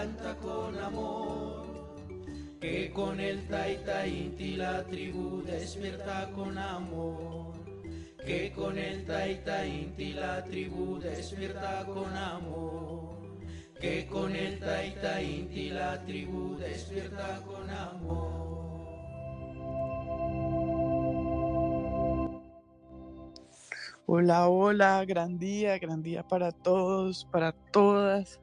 canta con amor. Que con el taita inti la tribu despierta con amor. Que con el taita inti la tribu despierta con amor. Que con el taita inti la tribu despierta con amor. Hola, hola, gran día, gran día para todos, para todas.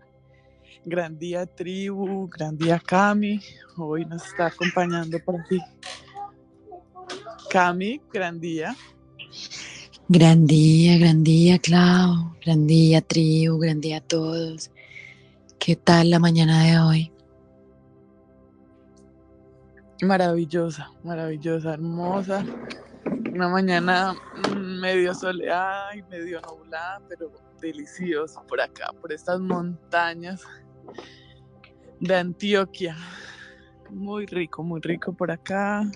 Gran día tribu, gran día Cami. Hoy nos está acompañando por aquí. Cami, gran día. Gran día, gran día, Clau. Gran día, tribu, gran día a todos. ¿Qué tal la mañana de hoy? Maravillosa, maravillosa, hermosa una mañana medio soleada y medio nublada, pero delicioso por acá, por estas montañas de Antioquia. Muy rico, muy rico por acá.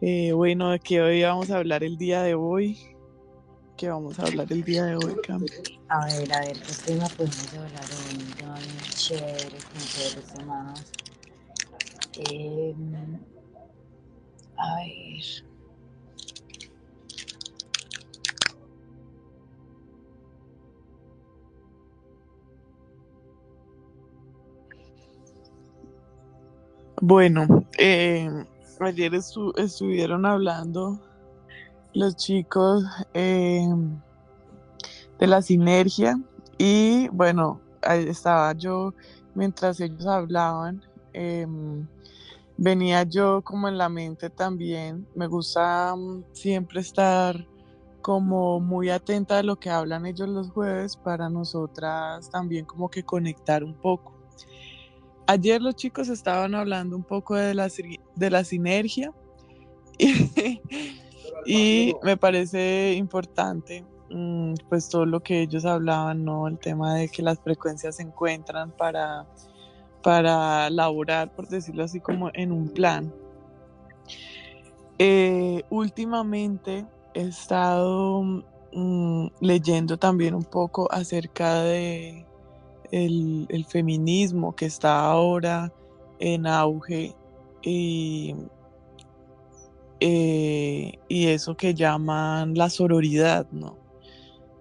Eh, bueno, de qué hoy vamos a hablar el día de hoy. ¿Qué vamos a hablar el día de hoy, Cam? A ver, a ver, ¿qué tema podemos hablar hoy? Bien chévere, como todos los demás. Eh, a ver. Bueno, eh, ayer estuvieron hablando los chicos eh, de la sinergia y bueno, ahí estaba yo mientras ellos hablaban, em, venía yo como en la mente también, me gusta mm, siempre estar como muy atenta a lo que hablan ellos los jueves para nosotras también como que conectar un poco. Ayer los chicos estaban hablando un poco de la, de la sinergia y, me parece importante mm, pues todo lo que ellos hablaban, ¿no? El tema de que las frecuencias se encuentran para, para laborar, por decirlo así, como en un plan. Eh, últimamente he estado mm, leyendo también un poco acerca de el, feminismo que está ahora en auge y, eh, eso que llaman la sororidad, ¿no?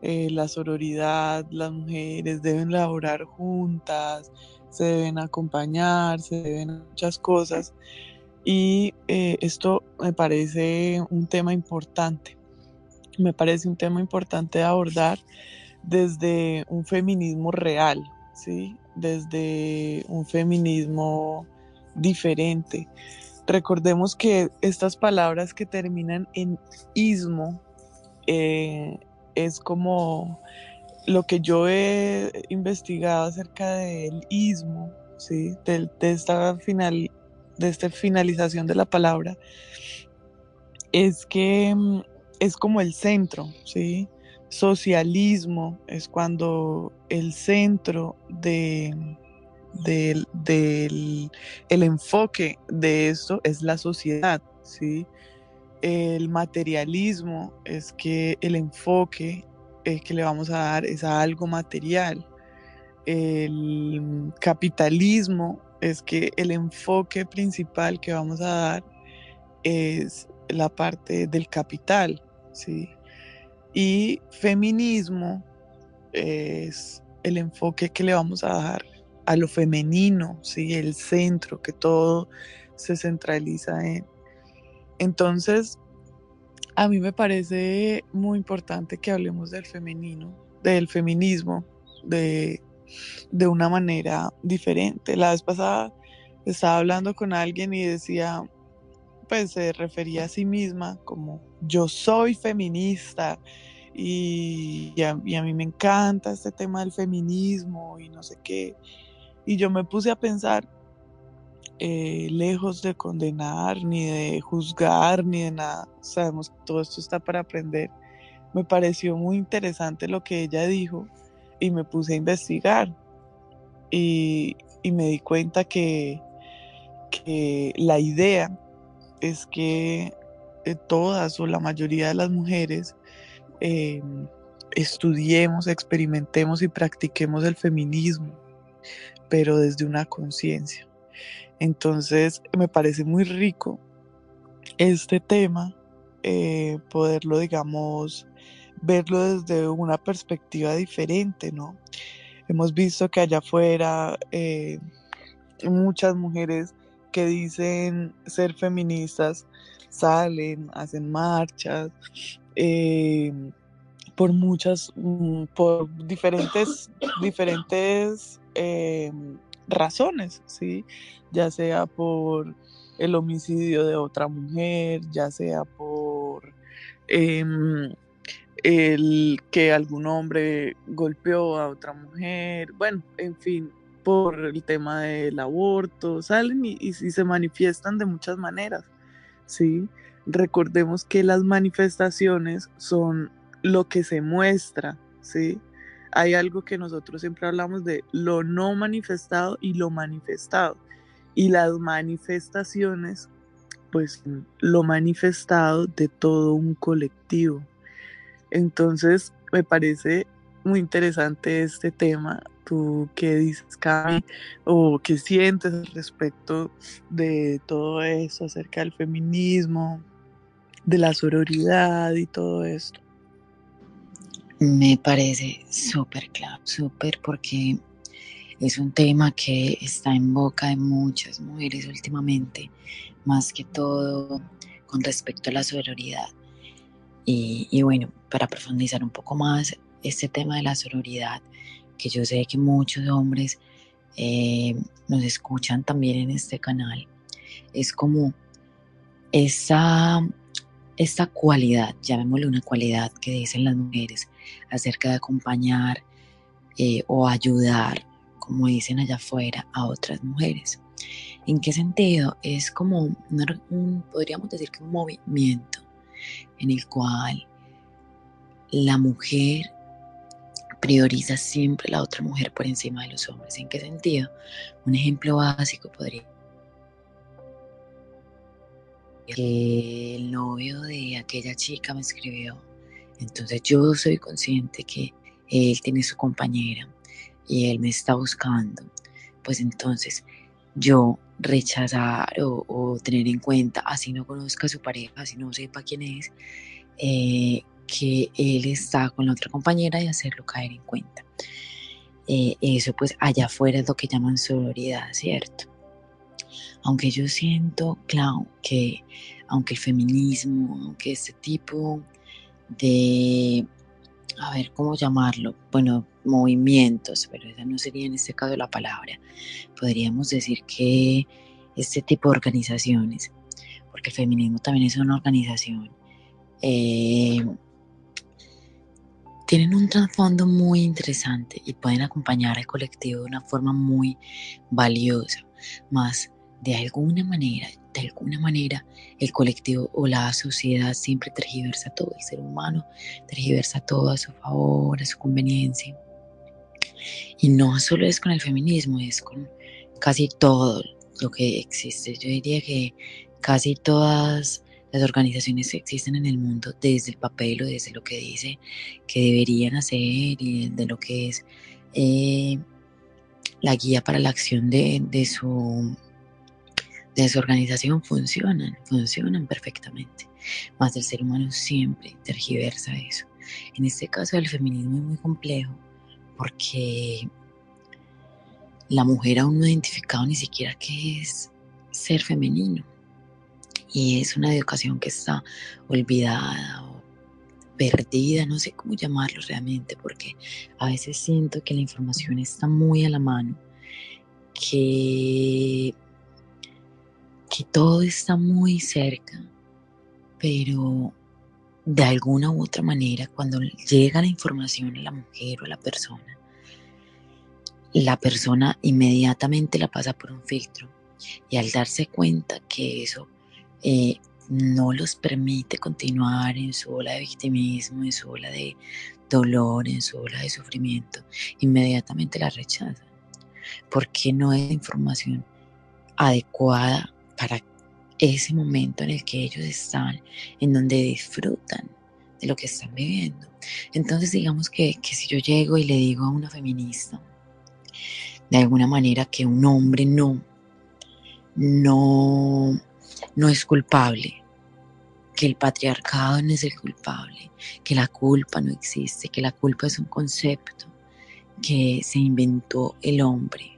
Eh, la sororidad, las mujeres deben laborar juntas, se deben acompañar, se deben muchas cosas. Y eh, esto me parece un tema importante, me parece un tema importante de abordar desde un feminismo real, desde un feminismo diferente. Recordemos que estas palabras que terminan en ismo eh, es como lo que yo he investigado acerca del ismo, ¿sí? de, esta final, de esta finalización de la palabra, es que mm, es como el centro, ¿sí? Socialismo es cuando el centro de, del, el enfoque de esto es la sociedad, ¿sí? El materialismo es que el enfoque eh, que le vamos a dar es a algo material. El capitalismo es que el enfoque principal que vamos a dar es la parte del capital, ¿sí? Y feminismo es el enfoque que le vamos a dar a lo femenino, ¿sí? el centro, que todo se centraliza en. Entonces, a mí me parece muy importante que hablemos del femenino, del feminismo, de, de una manera diferente. La vez pasada estaba hablando con alguien y decía, pues se refería a sí misma como yo soy feminista y, a, mí me encanta este tema del feminismo y no sé qué. Y yo me puse a pensar, eh, lejos de condenar, ni de juzgar, ni de nada, sabemos que todo esto está para aprender. Me pareció muy interesante lo que ella dijo y me puse a investigar y, me di cuenta que, que la idea es que eh, todas o la mayoría de las mujeres em, estudiemos, experimentemos y practiquemos el feminismo, pero desde una conciencia. Entonces me parece muy rico este tema, eh, poderlo, digamos, verlo desde una perspectiva diferente, ¿no? Hemos visto que allá afuera eh, muchas mujeres que dicen ser feministas salen, hacen marchas, eh, por muchas, mm, por diferentes, diferentes razones, ¿sí? Ya sea por el homicidio de otra mujer, ya sea por em, el que algún hombre golpeó a otra mujer, bueno, en fin, por el tema del aborto, salen y, se manifiestan de muchas maneras, ¿sí? Recordemos que las manifestaciones son lo que se muestra, ¿sí? Hay algo que nosotros siempre hablamos de lo no manifestado y lo manifestado. Y las manifestaciones, pues lo manifestado de todo un colectivo. Entonces, me parece muy interesante este tema. ¿Tú qué dices, Cami? ¿O qué sientes respecto de todo eso, acerca del feminismo, de la sororidad y todo esto? Me parece súper claro, súper porque es un tema que está en boca de muchas mujeres últimamente, más que todo con respecto a la sororidad. Y, bueno, para profundizar un poco más, este tema de la sororidad, que yo sé que muchos hombres eh, nos escuchan también en este canal, es como esa, esta cualidad, llamémosle una cualidad que dicen las mujeres acerca de acompañar eh, o ayudar como dicen allá afuera, a otras mujeres. ¿En qué sentido? Es como, un, podríamos decir que un movimiento en el cual la mujer prioriza siempre la otra mujer por encima de los hombres. ¿En qué sentido? Un ejemplo básico podría el novio de aquella chica me escribió. Entonces yo soy consciente que él tiene su compañera y él me está buscando, pues entonces yo rechazar o, tener en cuenta, así no conozca a su pareja, así no sepa quién es, eh, que él está con la otra compañera y hacerlo caer en cuenta. Eh, eso pues allá afuera es lo que llaman sororidad, ¿cierto? Aunque yo siento, claro, que aunque el feminismo, aunque este tipo de a ver, ¿cómo llamarlo? Bueno, movimientos, pero esa no sería en este caso la palabra. Podríamos decir que este tipo de organizaciones, porque el feminismo también es una organización, eh, tienen un trasfondo muy interesante y pueden acompañar al colectivo de una forma muy valiosa, más de alguna manera de alguna manera el colectivo o la sociedad siempre tergiversa todo, el ser humano tergiversa todo a su favor, a su conveniencia. Y no solo es con el feminismo, es con casi todo lo que existe. Yo diría que casi todas las organizaciones que existen en el mundo, desde el papel o desde lo que dice que deberían hacer y de lo que es eh, la guía para la acción de, de su organización funcionan, funcionan perfectamente. Más el ser humano siempre tergiversa eso. En este caso el feminismo es muy complejo porque la mujer aún no ha identificado ni siquiera qué es ser femenino. Y es una educación que está olvidada o perdida, no sé cómo llamarlo realmente, porque a veces siento que la información está muy a la mano, que que todo está muy cerca, pero de alguna u otra manera, cuando llega la información a la mujer o a la persona, la persona inmediatamente la pasa por un filtro y al darse cuenta que eso eh, no los permite continuar en su ola de victimismo, en su ola de dolor, en su ola de sufrimiento, inmediatamente la rechaza, porque no es información adecuada para ese momento en el que ellos están, en donde disfrutan de lo que están viviendo. Entonces digamos que, si yo llego y le digo a una feminista, de alguna manera que un hombre no, no, no es culpable, que el patriarcado no es el culpable, que la culpa no existe, que la culpa es un concepto que se inventó el hombre.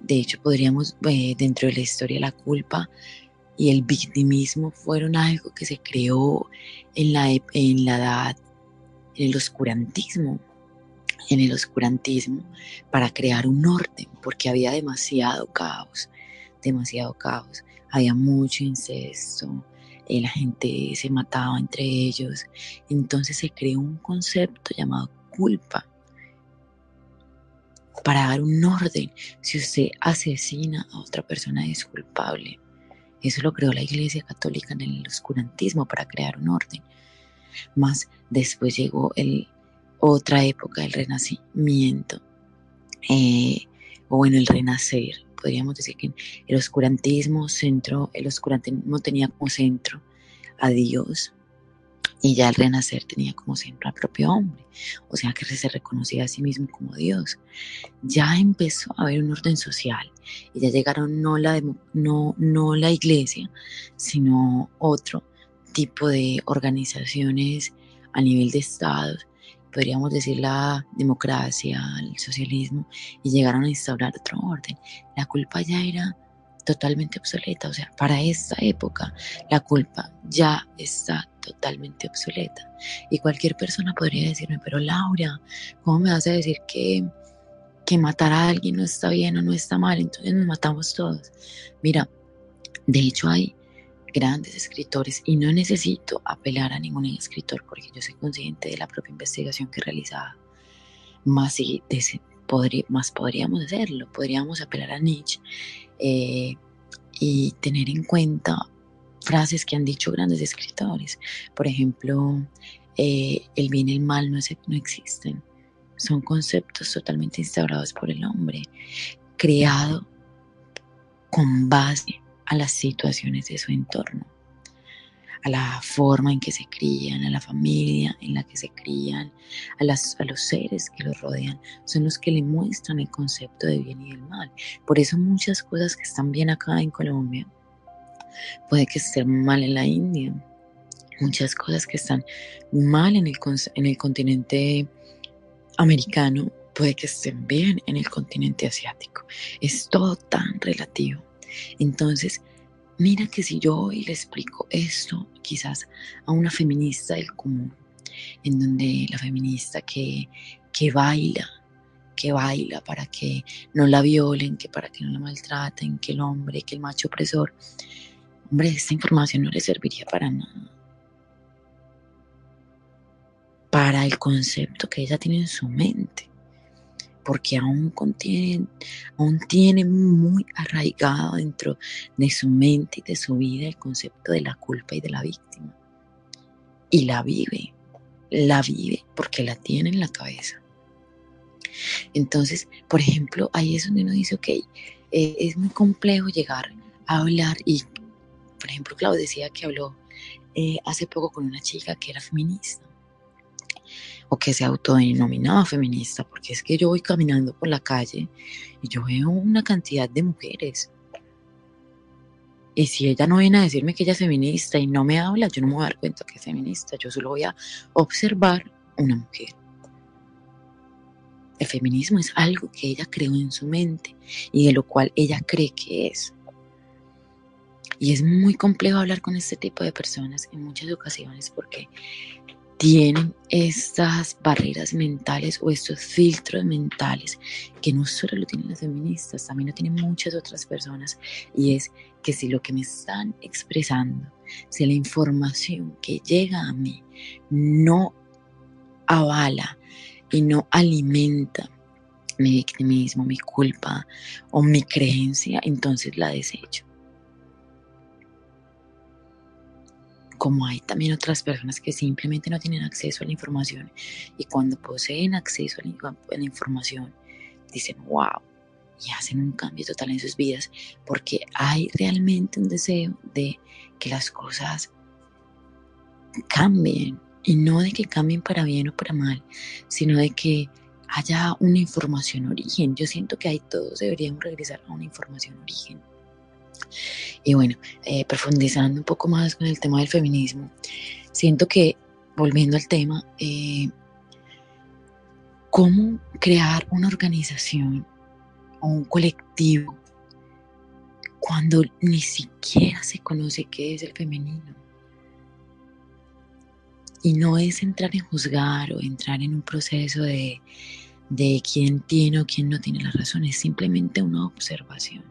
De hecho, podríamos, eh, dentro de la historia, la culpa y el victimismo fueron algo que se creó en la, en la edad, en el oscurantismo, en el oscurantismo para crear un orden, porque había demasiado caos, demasiado caos. Había mucho incesto, eh, la gente se mataba entre ellos. Entonces se creó un concepto llamado culpa para dar un orden. Si usted asesina a otra persona es culpable. Eso lo creó la Iglesia Católica en el oscurantismo para crear un orden. Más después llegó el, otra época del renacimiento, eh, o bueno, el renacer. Podríamos decir que el oscurantismo, centro, el oscurantismo tenía como centro a Dios y ya el renacer tenía como centro al propio hombre, o sea que se reconocía a sí mismo como Dios. Ya empezó a haber un orden social y ya llegaron no la, no, no la iglesia, sino otro tipo de organizaciones a nivel de estados podríamos decir la democracia, el socialismo, y llegaron a instaurar otro orden. La culpa ya era totalmente obsoleta, o sea, para esta época la culpa ya está totalmente obsoleta. Y cualquier persona podría decirme, pero Laura, ¿cómo me vas a decir que, que matar a alguien no está bien o no está mal? Entonces nos matamos todos. Mira, de hecho hay grandes escritores y no necesito apelar a ningún escritor porque yo soy consciente de la propia investigación que he realizado. Más, si, más podríamos hacerlo, podríamos apelar a Nietzsche eh, y tener en cuenta frases que han dicho grandes escritores. Por ejemplo, eh, el bien y el mal no, no existen. Son conceptos totalmente instaurados por el hombre, creado con base a las situaciones de su entorno, a la forma en que se crían, a la familia en la que se crían, a, los seres que los rodean, son los que le muestran el concepto de bien y del mal. Por eso muchas cosas que están bien acá en Colombia, puede que estén mal en la India, muchas cosas que están mal en el, en el continente americano, puede que estén bien en el continente asiático. Es todo tan relativo. Entonces, mira que si yo hoy le explico esto quizás a una feminista del común, en donde la feminista que, que baila, que baila para que no la violen, que para que no la maltraten, que el hombre, que el macho opresor, hombre, esta información no le serviría para nada. Para el concepto que ella tiene en su mente porque aún, aún tiene muy arraigado dentro de su mente y de su vida el concepto de la culpa y de la víctima. Y la vive, la vive porque la tiene en la cabeza. Entonces, por ejemplo, ahí es donde uno dice, ok, eh, es muy complejo llegar a hablar y, por ejemplo, Claudio decía que habló eh, hace poco con una chica que era feminista o que se autodenominaba feminista, porque es que yo voy caminando por la calle y yo veo una cantidad de mujeres. Y si ella no viene a decirme que ella es feminista y no me habla, yo no me voy a dar cuenta que es feminista, yo solo voy a observar una mujer. El feminismo es algo que ella creó en su mente y de lo cual ella cree que es. Y es muy complejo hablar con este tipo de personas en muchas ocasiones porque tienen estas barreras mentales o estos filtros mentales que no solo lo tienen las feministas, también lo tienen muchas otras personas y es que si lo que me están expresando, si la información que llega a mí no avala y no alimenta mi victimismo, mi culpa o mi creencia, entonces la desecho. Como hay también otras personas que simplemente no tienen acceso a la información y cuando poseen acceso a la, información dicen wow y hacen un cambio total en sus vidas porque hay realmente un deseo de que las cosas cambien y no de que cambien para bien o para mal, sino de que haya una información origen. Yo siento que ahí todos deberíamos regresar a una información origen. Y bueno, eh, profundizando un poco más con el tema del feminismo, siento que, volviendo al tema, eh, cómo crear una organización o un colectivo cuando ni siquiera se conoce qué es el femenino. Y no es entrar en juzgar o entrar en un proceso de, de quién tiene o quién no tiene la razón, es simplemente una observación.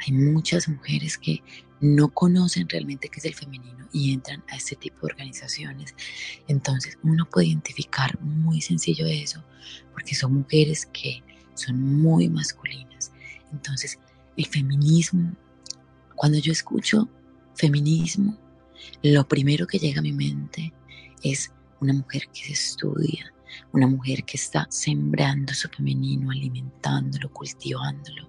Hay muchas mujeres que no conocen realmente qué es el femenino y entran a este tipo de organizaciones. Entonces uno puede identificar muy sencillo eso porque son mujeres que son muy masculinas. Entonces el feminismo, cuando yo escucho feminismo, lo primero que llega a mi mente es una mujer que se estudia, una mujer que está sembrando su femenino, alimentándolo, cultivándolo,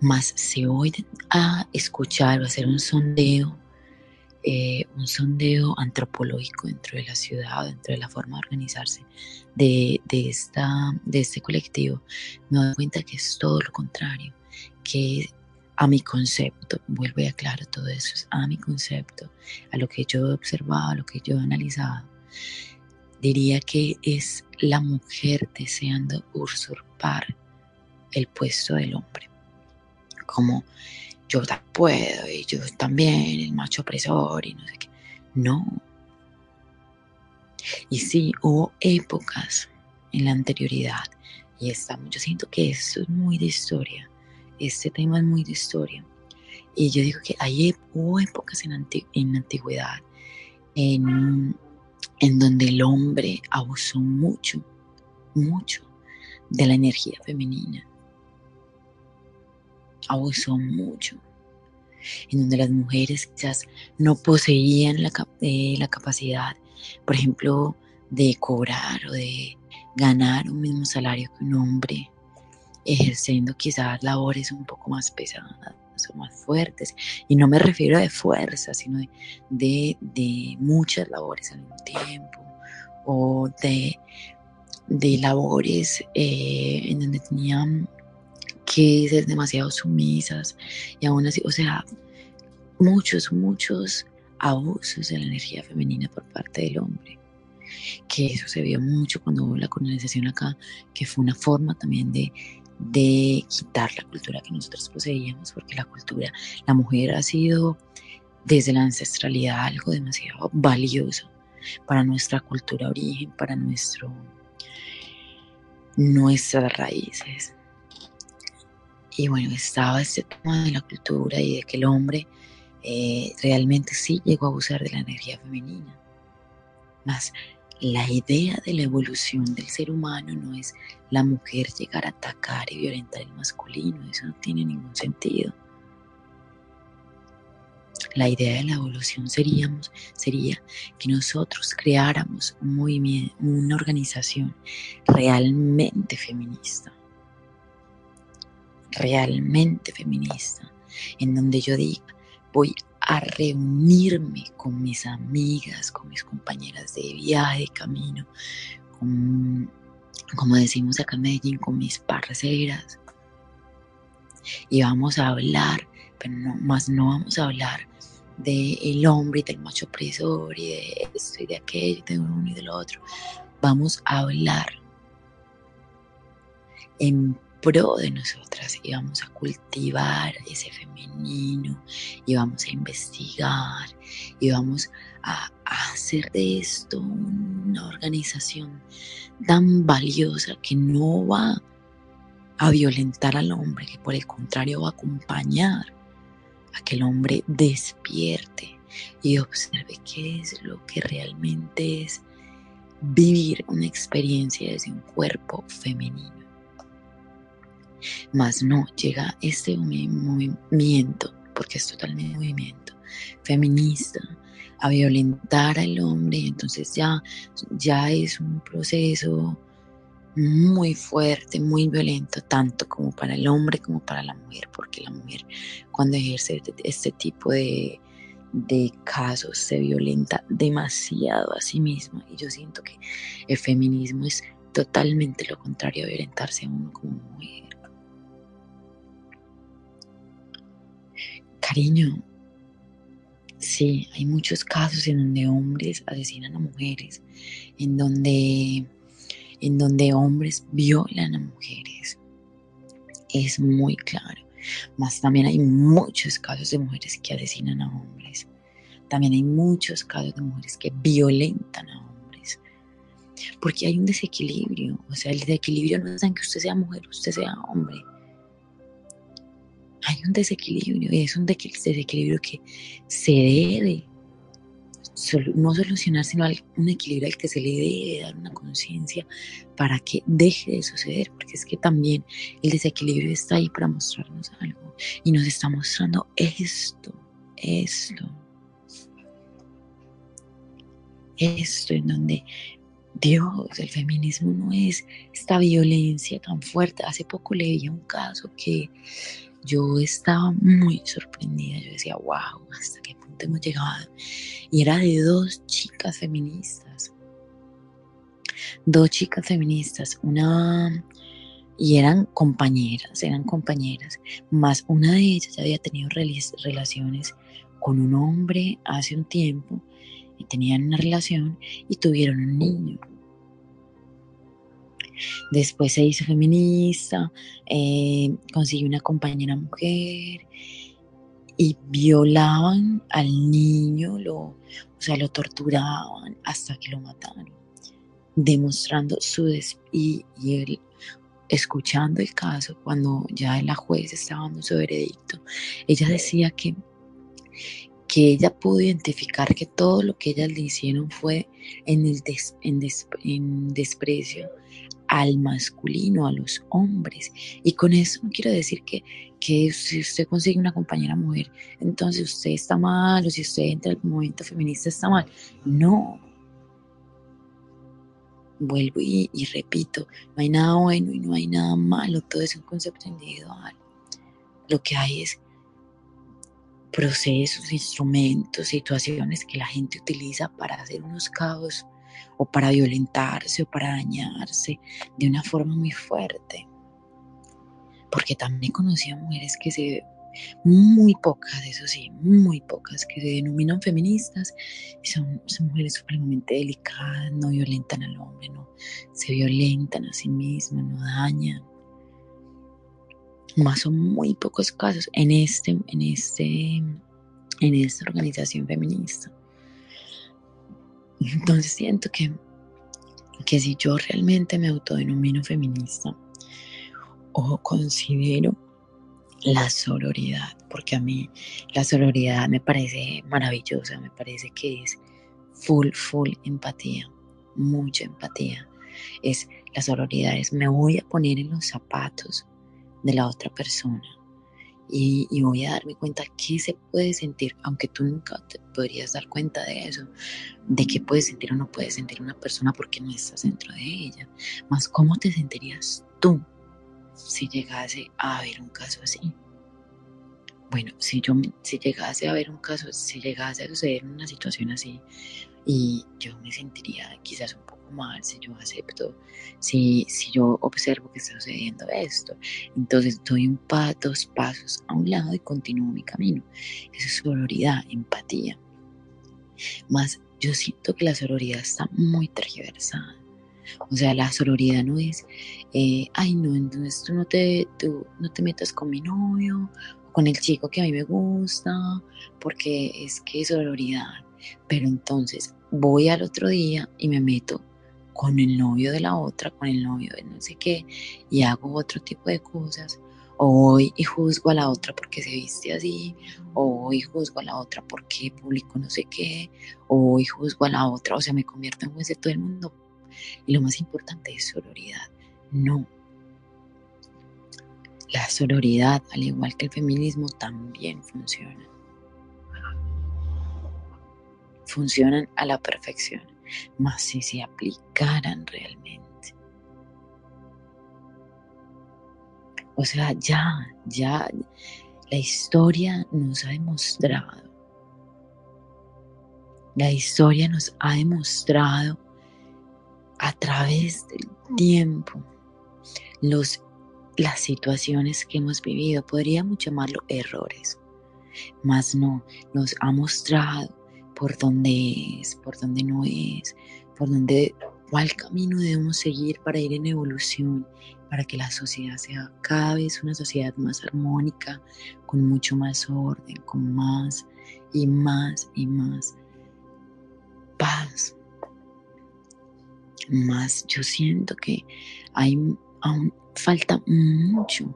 más se voy a escuchar o hacer un sondeo, eh, un sondeo antropológico dentro de la ciudad, dentro de la forma de organizarse de, esta, de este colectivo, me doy cuenta que es todo lo contrario, que a mi concepto, vuelvo y aclaro todo eso, es a mi concepto, a lo que yo he observado, a lo que yo he analizado, diría que es la mujer deseando usurpar el puesto del hombre como yo puedo y yo también, el macho opresor y no sé qué. No. Y sí, hubo épocas en la anterioridad y estamos, yo siento que esto es muy de historia, este tema es muy de historia. Y yo digo que hay, hubo épocas en, en la antigüedad en, en donde el hombre abusó mucho, mucho de la energía femenina abusó mucho, en donde las mujeres quizás no poseían la, eh, la capacidad, por ejemplo, de cobrar o de ganar un mismo salario que un hombre, ejerciendo quizás labores un poco más pesadas o más fuertes. Y no me refiero de fuerza, sino de, de, muchas labores al mismo tiempo o de, de labores eh, en donde tenían que ser demasiado sumisas y aún así, o sea, muchos, muchos abusos de la energía femenina por parte del hombre. Que eso se vio mucho cuando hubo la colonización acá, que fue una forma también de, de quitar la cultura que nosotros poseíamos, porque la cultura, la mujer ha sido desde la ancestralidad algo demasiado valioso para nuestra cultura origen, para nuestro, nuestras raíces. Y bueno, estaba este tema de la cultura y de que el hombre eh, realmente sí llegó a abusar de la energía femenina. Más la idea de la evolución del ser humano no es la mujer llegar a atacar y violentar el masculino, eso no tiene ningún sentido. La idea de la evolución seríamos, sería que nosotros creáramos un movimiento, una organización realmente feminista realmente feminista, en donde yo diga, voy a reunirme con mis amigas, con mis compañeras de viaje, camino, con, como decimos acá en Medellín, con mis parceras. Y vamos a hablar, pero no, más no vamos a hablar del el hombre y del macho opresor y de esto y de aquello, de uno y del otro. Vamos a hablar en pro de nosotras y vamos a cultivar ese femenino y vamos a investigar y vamos a, hacer de esto una organización tan valiosa que no va a violentar al hombre, que por el contrario va a acompañar a que el hombre despierte y observe qué es lo que realmente es vivir una experiencia desde un cuerpo femenino. Más no, llega este movimiento, porque es totalmente movimiento feminista, a violentar al hombre, entonces ya, ya es un proceso muy fuerte, muy violento, tanto como para el hombre como para la mujer, porque la mujer cuando ejerce este tipo de, de casos se violenta demasiado a sí misma y yo siento que el feminismo es totalmente lo contrario a violentarse a uno como mujer. Cariño, sí, hay muchos casos en donde hombres asesinan a mujeres, en donde, en donde hombres violan a mujeres. Es muy claro. Más también hay muchos casos de mujeres que asesinan a hombres. También hay muchos casos de mujeres que violentan a hombres. Porque hay un desequilibrio. O sea, el desequilibrio no es en que usted sea mujer, usted sea hombre. Hay un desequilibrio y es un desequilibrio que se debe no solucionar, sino un equilibrio al que se le debe dar una conciencia para que deje de suceder, porque es que también el desequilibrio está ahí para mostrarnos algo y nos está mostrando esto, esto, esto en donde Dios, el feminismo no es esta violencia tan fuerte. Hace poco leí un caso que yo estaba muy sorprendida, yo decía, wow, hasta qué hemos llegado. Y era de dos chicas feministas. Dos chicas feministas, una... Y eran compañeras, eran compañeras, más una de ellas ya había tenido relaciones con un hombre hace un tiempo y tenían una relación y tuvieron un niño. Después se hizo feminista, eh, consiguió una compañera mujer y violaban al niño, lo, o sea, lo torturaban hasta que lo mataron, demostrando su des y, él escuchando el caso cuando ya la juez estaba dando su veredicto, ella decía que que ella pudo identificar que todo lo que ellas le hicieron fue en, el en desprecio al masculino, a los hombres. Y con eso no quiero decir que, que si usted consigue una compañera mujer, entonces usted está mal o si usted entra al movimiento feminista está mal. No. Vuelvo y, y repito, no hay nada bueno y no hay nada malo, todo es un concepto individual. Lo que hay es procesos, instrumentos, situaciones que la gente utiliza para hacer unos caos o para violentarse o para dañarse de una forma muy fuerte. Porque también conocí a mujeres que se, muy pocas, eso sí, muy pocas, que se denominan feministas son, son mujeres supremamente delicadas, no violentan al hombre, no se violentan a sí mismas, no dañan. Más son muy pocos casos en este, en este, en esta organización feminista. Entonces siento que, que si yo realmente me autodenomino feminista o considero la sororidad, porque a mí la sororidad me parece maravillosa, me parece que es full, full empatía, mucha empatía. Es la sororidad, es me voy a poner en los zapatos de la otra persona y, voy a darme cuenta qué se puede sentir, aunque tú nunca te podrías dar cuenta de eso, de qué puede sentir o no puede sentir una persona porque no estás dentro de ella. Más cómo te sentirías tú si llegase a haber un caso así. Bueno, si yo si llegase a haber un caso, si llegase a suceder una situación así, y yo me sentiría quizás un mal si yo acepto, si, si yo observo que está sucediendo esto. Entonces doy un pa, dos pasos a un lado y continúo mi camino. Eso es sororidad, empatía. Más yo siento que la sororidad está muy tergiversada. O sea, la sororidad no es, eh, ay no, entonces tú no te, tú no te metas con mi novio, con el chico que a mí me gusta, porque es que es sororidad. Pero entonces voy al otro día y me meto con el novio de la otra, con el novio de no sé qué, y hago otro tipo de cosas, o voy y juzgo a la otra porque se viste así, o voy y juzgo a la otra porque publico no sé qué, o voy y juzgo a la otra, o sea, me convierto en juez de todo el mundo. Y lo más importante es sororidad. No. La sororidad, al igual que el feminismo, también funciona. Funcionan a la perfección más si se aplicaran realmente. O sea, ya, ya la historia nos ha demostrado La historia nos ha demostrado a través del tiempo los, las situaciones que hemos vivido. Podríamos llamarlo errores, mas no, nos ha mostrado por dónde es, por dónde no es, por dónde, cuál camino debemos seguir para ir en evolución, para que la sociedad sea cada vez una sociedad más armónica, con mucho más orden, con más y más y más paz. Más yo siento que hay aún falta mucho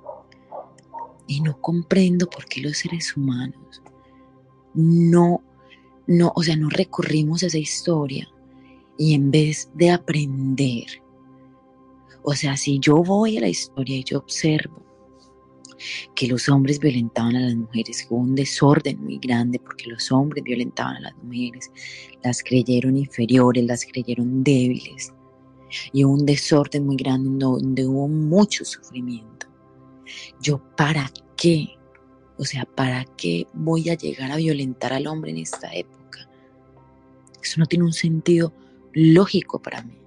y no comprendo por qué los seres humanos no, no, o sea, no recurrimos a esa historia y en vez de aprender, o sea, si yo voy a la historia y yo observo que los hombres violentaban a las mujeres, hubo un desorden muy grande porque los hombres violentaban a las mujeres, las creyeron inferiores, las creyeron débiles y hubo un desorden muy grande donde hubo mucho sufrimiento. Yo, ¿para qué? O sea, ¿para qué voy a llegar a violentar al hombre en esta época? Eso no tiene un sentido lógico para mí.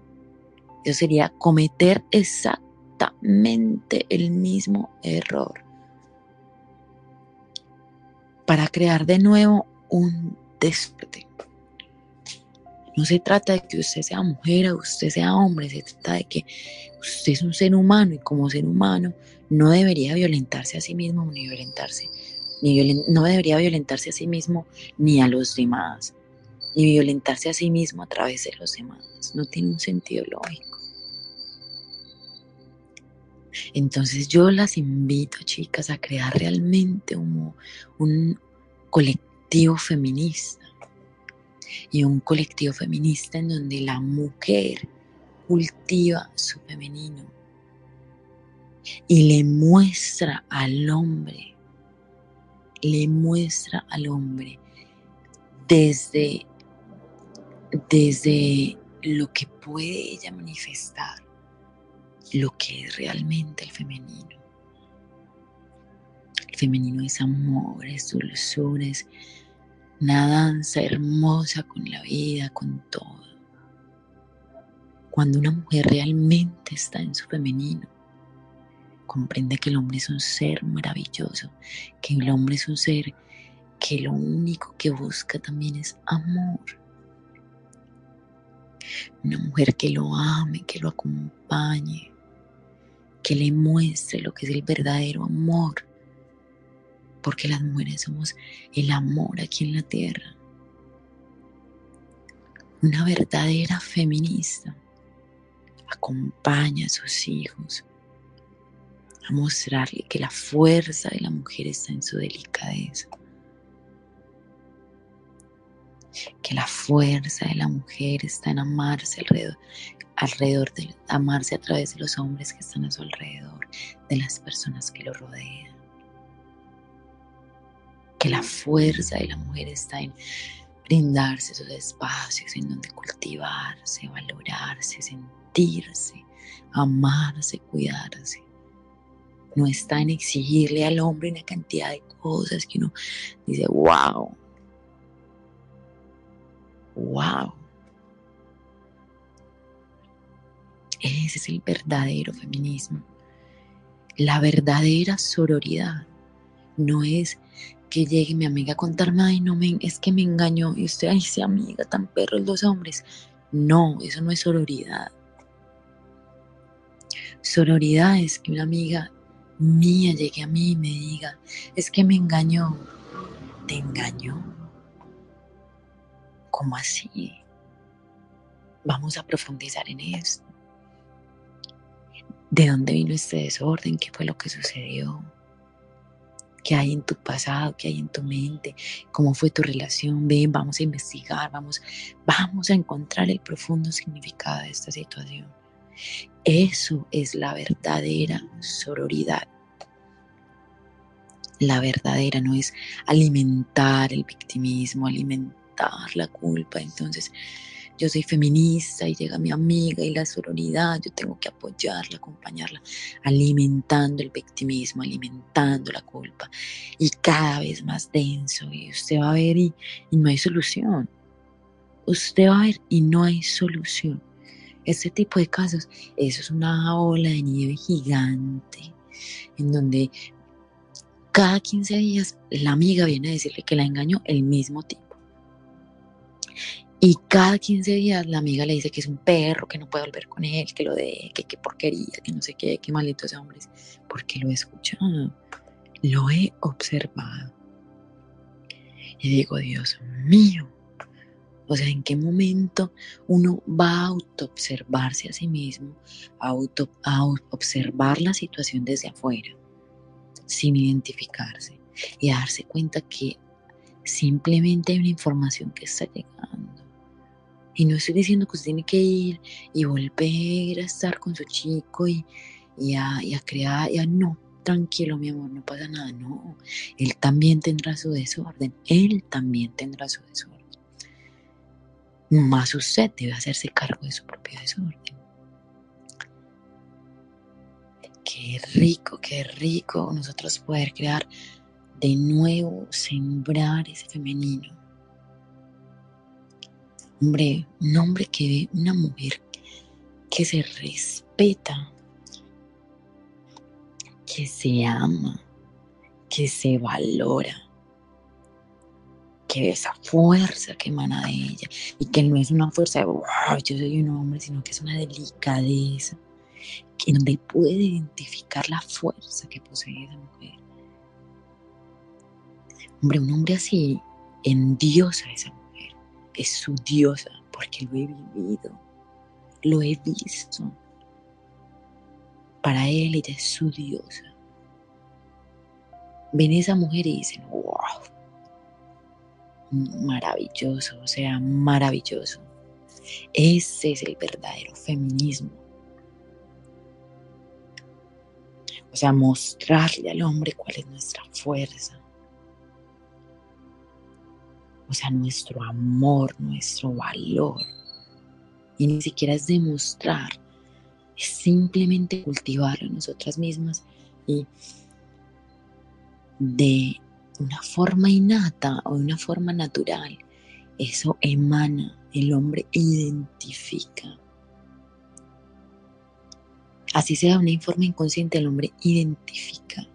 Eso sería cometer exactamente el mismo error para crear de nuevo un despertar. No se trata de que usted sea mujer o usted sea hombre, se trata de que usted es un ser humano y como ser humano no debería violentarse a sí mismo ni violentarse, ni no debería violentarse a sí mismo ni a los demás, ni violentarse a sí mismo a través de los demás. No tiene un sentido lógico. Entonces yo las invito, chicas, a crear realmente un colectivo feminista y un colectivo feminista en donde la mujer cultiva su femenino y le muestra al hombre, le muestra al hombre desde, desde lo que puede ella manifestar, lo que es realmente el femenino. El femenino es amor, es dulzura, es una danza hermosa con la vida, con todo. Cuando una mujer realmente está en su femenino, comprende que el hombre es un ser maravilloso, que el hombre es un ser que lo único que busca también es amor. Una mujer que lo ame, que lo acompañe, que le muestre lo que es el verdadero amor porque las mujeres somos el amor aquí en la tierra. Una verdadera feminista acompaña a sus hijos a mostrarle que la fuerza de la mujer está en su delicadeza, que la fuerza de la mujer está en amarse alrededor, de amarse a través de los hombres que están a su alrededor, de las personas que lo rodean que la fuerza de la mujer está en brindarse esos espacios en donde cultivarse, valorarse, sentirse, amarse, cuidarse. No está en exigirle al hombre una cantidad de cosas que uno dice, wow, wow. Ese es el verdadero feminismo. La verdadera sororidad no es que llegue mi amiga a contarme, ay, no, es que me engañó y usted, ay, sí, amiga, tan perros los hombres. No, eso no es sororidad. Sororidad es que una amiga mía llegue a mí y me diga, es que me engañó. ¿Te engañó? ¿Cómo así? Vamos a profundizar en esto. ¿De dónde vino este desorden? ¿Qué fue lo que sucedió? Qué hay en tu pasado, qué hay en tu mente, cómo fue tu relación, ven, vamos a investigar, vamos, vamos a encontrar el profundo significado de esta situación. Eso es la verdadera sororidad. La verdadera no es alimentar el victimismo, alimentar la culpa. Entonces, yo soy feminista y llega mi amiga y la sororidad, yo tengo que apoyarla, acompañarla, alimentando el victimismo, alimentando la culpa y cada vez más denso y usted va a ver y, no hay solución. usted va a ver y no hay solución. Este tipo de casos, eso es una ola de nieve gigante, en donde cada 15 días la amiga viene a decirle que la engañó el mismo tipo. Y cada 15 días la amiga le dice que es un perro, que no puede volver con él, que lo de, que qué porquería, que no sé qué, qué maldito ese hombre. Porque lo he escuchado, lo he observado. Y digo, Dios mío, o sea, ¿en qué momento uno va a auto-observarse a sí mismo, a, auto, a observar la situación desde afuera, sin identificarse y darse cuenta que simplemente hay una información que está llegando? Y no estoy diciendo que usted tiene que ir y volver a estar con su chico y, a, crear, y a, no, tranquilo mi amor, no pasa nada, no. Él también tendrá su desorden, él también tendrá su desorden. Más usted debe hacerse cargo de su propio desorden. Qué rico, qué rico nosotros poder crear de nuevo, sembrar ese femenino hombre, un hombre que ve una mujer que se respeta, que se ama, que se valora, que ve esa fuerza que emana de ella y que no es una fuerza de, wow, yo soy un hombre, sino que es una delicadeza, que donde puede identificar la fuerza que posee esa mujer. Hombre, un hombre así endiosa a esa mujer es su diosa, porque lo he vivido, lo he visto. Para él ella es su diosa. Ven esa mujer y dicen, wow, maravilloso, o sea, maravilloso. Ese es el verdadero feminismo. O sea, mostrarle al hombre cuál es nuestra fuerza, o sea, nuestro amor, nuestro valor. Y ni siquiera es demostrar, es simplemente cultivarlo en nosotras mismas y de una forma innata o de una forma natural, eso emana, el hombre identifica. Así sea de una forma inconsciente, el hombre identifica.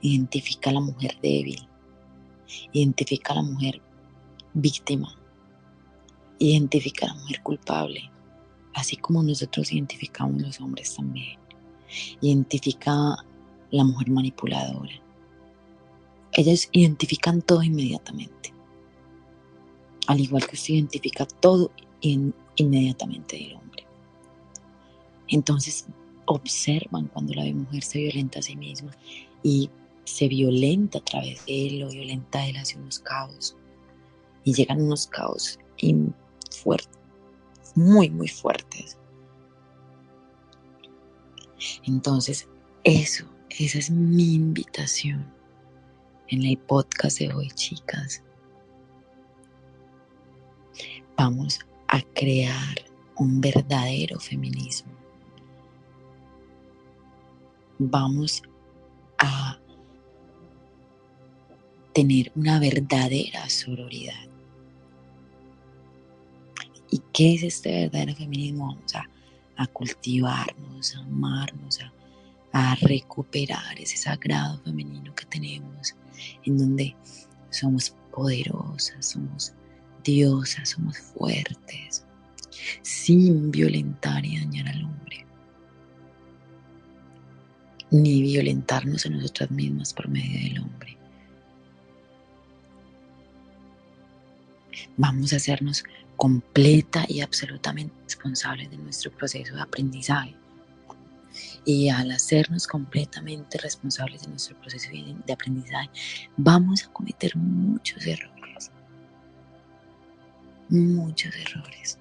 Identifica a la mujer débil, Identifica a la mujer víctima. Identifica a la mujer culpable. Así como nosotros identificamos los hombres también. Identifica a la mujer manipuladora. Ellas identifican todo inmediatamente. Al igual que usted identifica todo inmediatamente del hombre. Entonces observan cuando la mujer se violenta a sí misma y se violenta a través de él, lo violenta él hacia unos caos. Y llegan unos caos fuertes, muy, muy fuertes. Entonces, eso, esa es mi invitación en el podcast de hoy, chicas. Vamos a crear un verdadero feminismo. Vamos a tener una verdadera sororidad. ¿Y qué es este verdadero feminismo? Vamos a, cultivarnos, a amarnos, a, a recuperar ese sagrado femenino que tenemos, en donde somos poderosas, somos diosas, somos fuertes, sin violentar y dañar al hombre, ni violentarnos a nosotras mismas por medio del hombre. Vamos a hacernos completa y absolutamente responsables de nuestro proceso de aprendizaje. Y al hacernos completamente responsables de nuestro proceso de aprendizaje, vamos a cometer muchos errores. Muchos errores.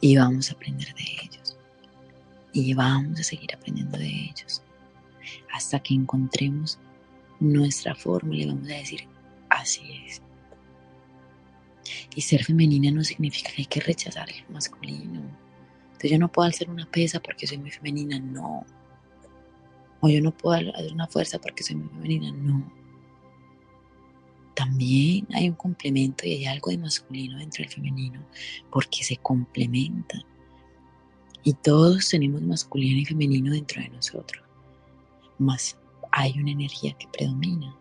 Y vamos a aprender de ellos. Y vamos a seguir aprendiendo de ellos. Hasta que encontremos nuestra fórmula y vamos a decir, así es. Y ser femenina no significa que hay que rechazar el masculino. Entonces yo no puedo hacer una pesa porque soy muy femenina, no. O yo no puedo hacer una fuerza porque soy muy femenina, no. también hay un complemento y hay algo de masculino dentro del femenino, porque se complementan. Y todos tenemos masculino y femenino dentro de nosotros. Más hay una energía que predomina.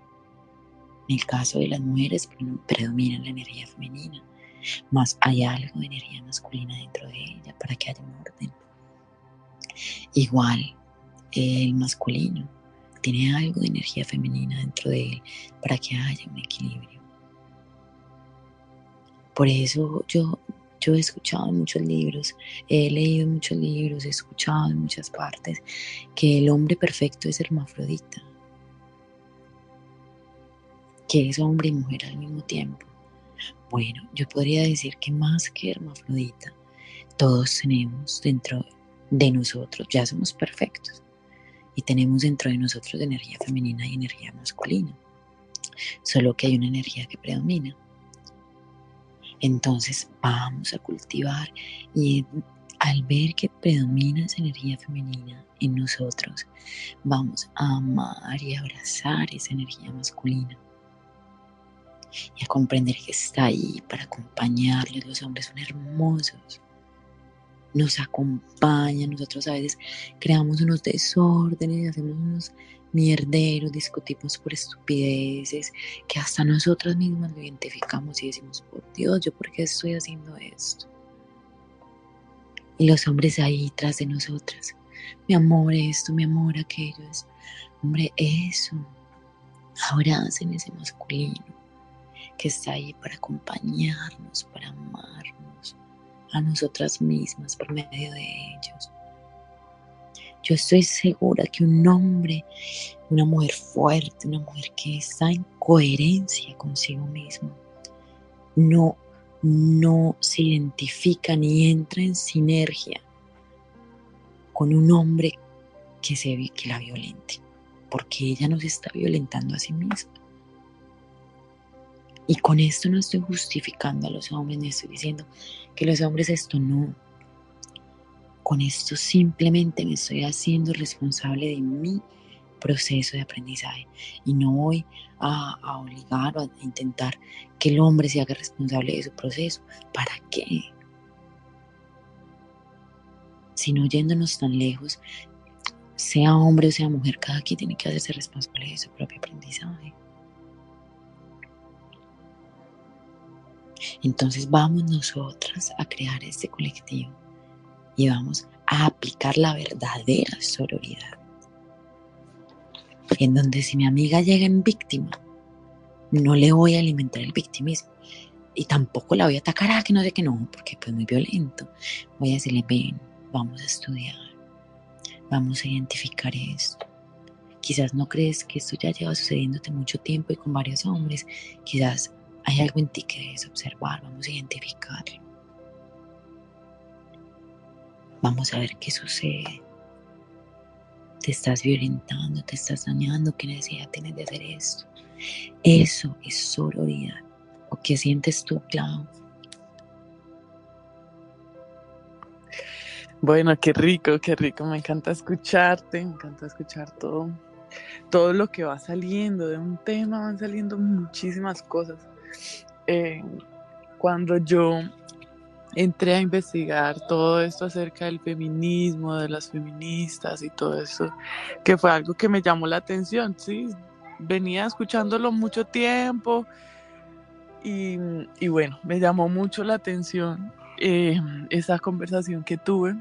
En el caso de las mujeres predomina la energía femenina, más hay algo de energía masculina dentro de ella para que haya un orden. Igual, el masculino tiene algo de energía femenina dentro de él para que haya un equilibrio. Por eso yo, yo he escuchado en muchos libros, he leído muchos libros, he escuchado en muchas partes que el hombre perfecto es hermafrodita, que es hombre y mujer al mismo tiempo. Bueno, yo podría decir que más que hermafrodita, todos tenemos dentro de nosotros, ya somos perfectos y tenemos dentro de nosotros energía femenina y energía masculina. Solo que hay una energía que predomina. Entonces vamos a cultivar y al ver que predomina esa energía femenina en nosotros, vamos a amar y abrazar esa energía masculina. Y a comprender que está ahí para acompañarles. Los hombres son hermosos nos acompaña. Nosotros a veces creamos unos desórdenes, hacemos unos mierderos, discutimos por estupideces, que hasta nosotras mismas lo identificamos y decimos, por Dios, ¿yo por qué estoy haciendo esto? Y los hombres ahí tras de nosotras, mi amor esto, mi amor aquello, es, hombre, eso, abracen ese masculino que está ahí para acompañarnos, para amarnos a nosotras mismas por medio de ellos. Yo estoy segura que un hombre, una mujer fuerte, una mujer que está en coherencia consigo mismo, no, no se identifica ni entra en sinergia con un hombre que, se, que la violente, porque ella no se está violentando a sí misma. Y con esto no estoy justificando a los hombres, ni estoy diciendo que los hombres esto no. Con esto simplemente me estoy haciendo responsable de mi proceso de aprendizaje y no voy a, obligar o a intentar que el hombre se haga responsable de su proceso. ¿Para qué? Sino yéndonos tan lejos, sea hombre o sea mujer, cada quien tiene que hacerse responsable de su propio aprendizaje. Entonces vamos nosotras a crear este colectivo y vamos a aplicar la verdadera sororidad. En donde si mi amiga llega en víctima, no le voy a alimentar el victimismo y tampoco la voy a atacar ah, que no sé que no, porque pues muy violento. Voy a decirle, ven, vamos a estudiar, vamos a identificar esto. Quizás no crees que esto ya lleva sucediéndote mucho tiempo y con varios hombres, quizás hay algo en ti que debes observar, vamos a identificarlo. Vamos a ver qué sucede. Te estás violentando, te estás dañando, qué necesidad tienes de hacer esto. Eso es sororidad. ¿O qué sientes tú, Clau? Bueno, qué rico, qué rico. Me encanta escucharte, me encanta escuchar todo, todo lo que va saliendo de un tema, van saliendo muchísimas cosas. Cuando yo entré a investigar todo esto acerca del feminismo, de las feministas y todo eso, que fue algo que me llamó la atención, sí, venía escuchándolo mucho tiempo y, bueno, me llamó mucho la atención eh, esa conversación que tuve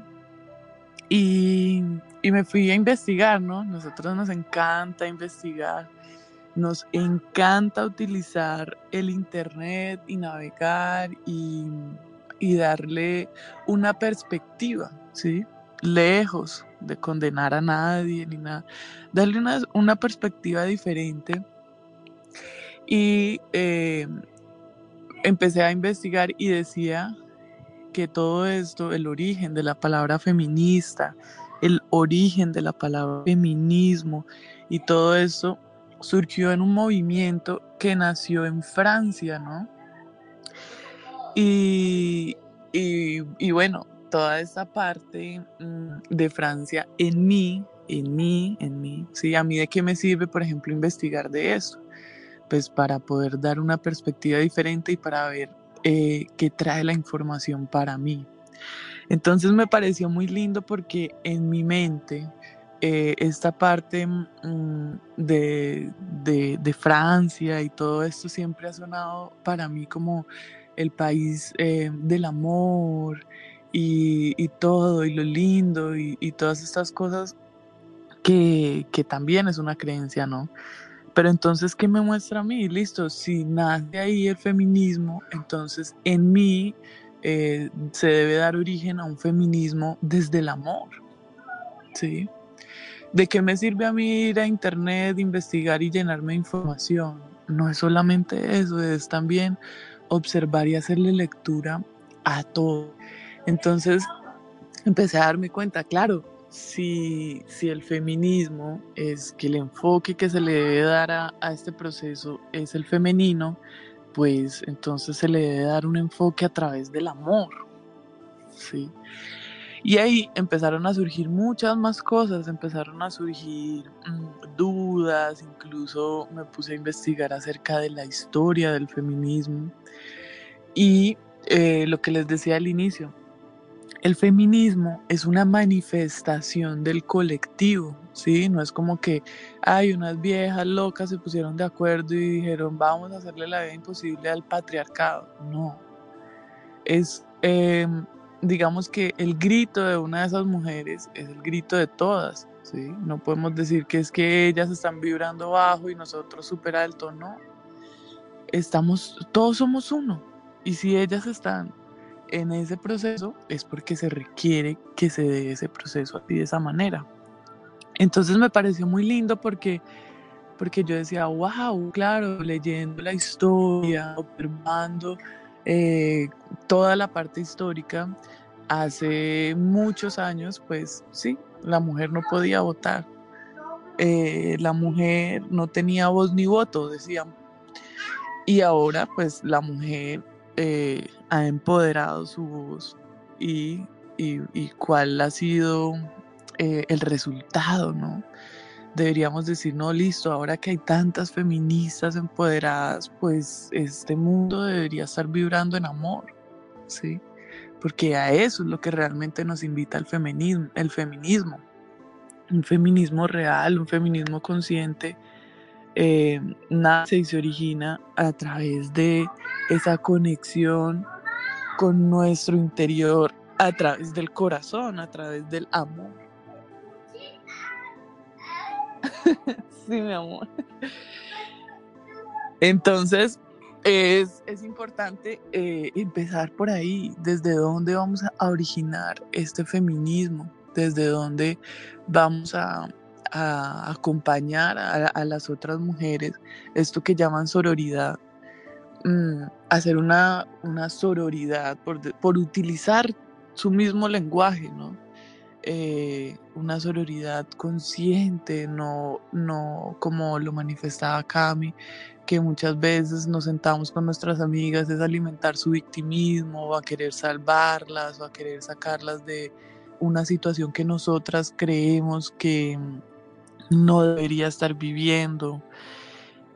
y, y me fui a investigar, ¿no? Nosotros nos encanta investigar nos encanta utilizar el Internet y navegar y, darle una perspectiva, ¿sí? Lejos de condenar a nadie ni nada. Darle una, perspectiva diferente. Y eh, empecé a investigar y decía que todo esto, el origen de la palabra feminista, el origen de la palabra feminismo y todo esto surgió en un movimiento que nació en Francia, ¿no? Y, bueno, toda esa parte mm, de Francia en mí, en mí, en mí, ¿sí? A mí de qué me sirve, por ejemplo, investigar de eso. pues para poder dar una perspectiva diferente y para ver eh, qué trae la información para mí. Entonces me pareció muy lindo porque en mi mente eh, esta parte mm, de, de, Francia y todo esto siempre ha sonado para mí como el país eh, del amor y, y, todo y lo lindo y, y todas estas cosas que, que, también es una creencia, ¿no? Pero entonces, ¿qué me muestra a mí? Listo, si nace ahí el feminismo, entonces en mí eh, se debe dar origen a un feminismo desde el amor. ¿Sí? ¿De qué me sirve a mí ir a internet, investigar y llenarme de información? No es solamente eso, es también observar y hacerle lectura a todo. Entonces empecé a darme cuenta, claro, si, si el feminismo es que el enfoque que se le debe dar a, a este proceso es el femenino, pues entonces se le debe dar un enfoque a través del amor. ¿sí? Y ahí empezaron a surgir muchas más cosas, empezaron a surgir mm, dudas, incluso me puse a investigar acerca de la historia del feminismo. Y eh, lo que les decía al inicio, el feminismo es una manifestación del colectivo, ¿sí? No es como que hay unas viejas locas se pusieron de acuerdo y dijeron vamos a hacerle la vida imposible al patriarcado. No. Es, em, digamos que el grito de una de esas mujeres es el grito de todas, ¿sí? No podemos decir que es que ellas están vibrando bajo y nosotros súper alto, no. Estamos, todos somos uno. Y si ellas están en ese proceso es porque se requiere que se dé ese proceso así de esa manera. Entonces me pareció muy lindo porque, porque yo decía, wow, claro, leyendo la historia, observando eh, toda la parte histórica, hace muchos años, pues sí, la mujer no podía votar. Eh, la mujer no tenía voz ni voto, decían. Y ahora, pues la mujer eh, ha empoderado su voz y, cuál ha sido el resultado, ¿no? Deberíamos decir, no, listo, ahora que hay tantas feministas empoderadas, pues este mundo debería estar vibrando en amor, ¿sí? Porque a eso es lo que realmente nos invita el feminismo, el feminismo. Un feminismo real, un feminismo consciente, eh, nace y se origina a través de esa conexión con nuestro interior a través del corazón, a través del amor. sí, mi amor. Entonces, es, importante eh, empezar por ahí, desde dónde vamos a originar este feminismo, desde dónde vamos a, acompañar a, las otras mujeres, esto que llaman sororidad, Mm, hacer una, una sororidad por, por, utilizar su mismo lenguaje, ¿no? Eh, una sororidad consciente, no, no como lo manifestaba Cami, que muchas veces nos sentamos con nuestras amigas es alimentar su victimismo o a querer salvarlas o a querer sacarlas de una situación que nosotras creemos que no debería estar viviendo.